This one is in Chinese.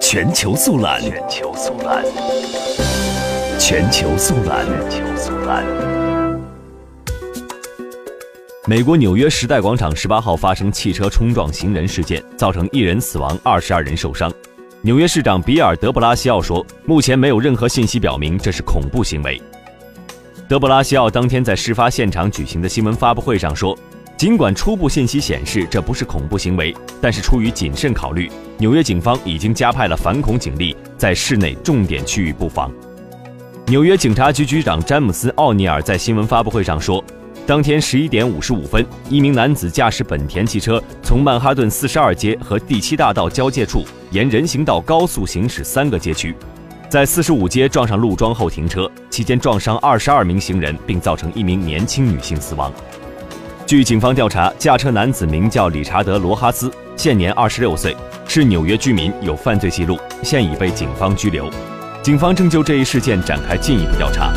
全球速览，全球速览，全球速览，全球速览。美国纽约时代广场十八号发生汽车冲撞行人事件，造成一人死亡，二十二人受伤。纽约市长比尔·德布拉西奥说：“目前没有任何信息表明这是恐怖行为。”德布拉西奥当天在事发现场举行的新闻发布会上说：“尽管初步信息显示这不是恐怖行为，但是出于谨慎考虑，纽约警方已经加派了反恐警力在市内重点区域布防。”纽约警察局局长詹姆斯·奥尼尔在新闻发布会上说。当天十一点五十五分，一名男子驾驶本田汽车从曼哈顿四十二街和第七大道交界处沿人行道高速行驶三个街区，在四十五街撞上路桩后停车，期间撞伤二十二名行人，并造成一名年轻女性死亡。据警方调查，驾车男子名叫理查德·罗哈斯，现年二十六岁，是纽约居民，有犯罪记录，现已被警方拘留。警方正就这一事件展开进一步调查。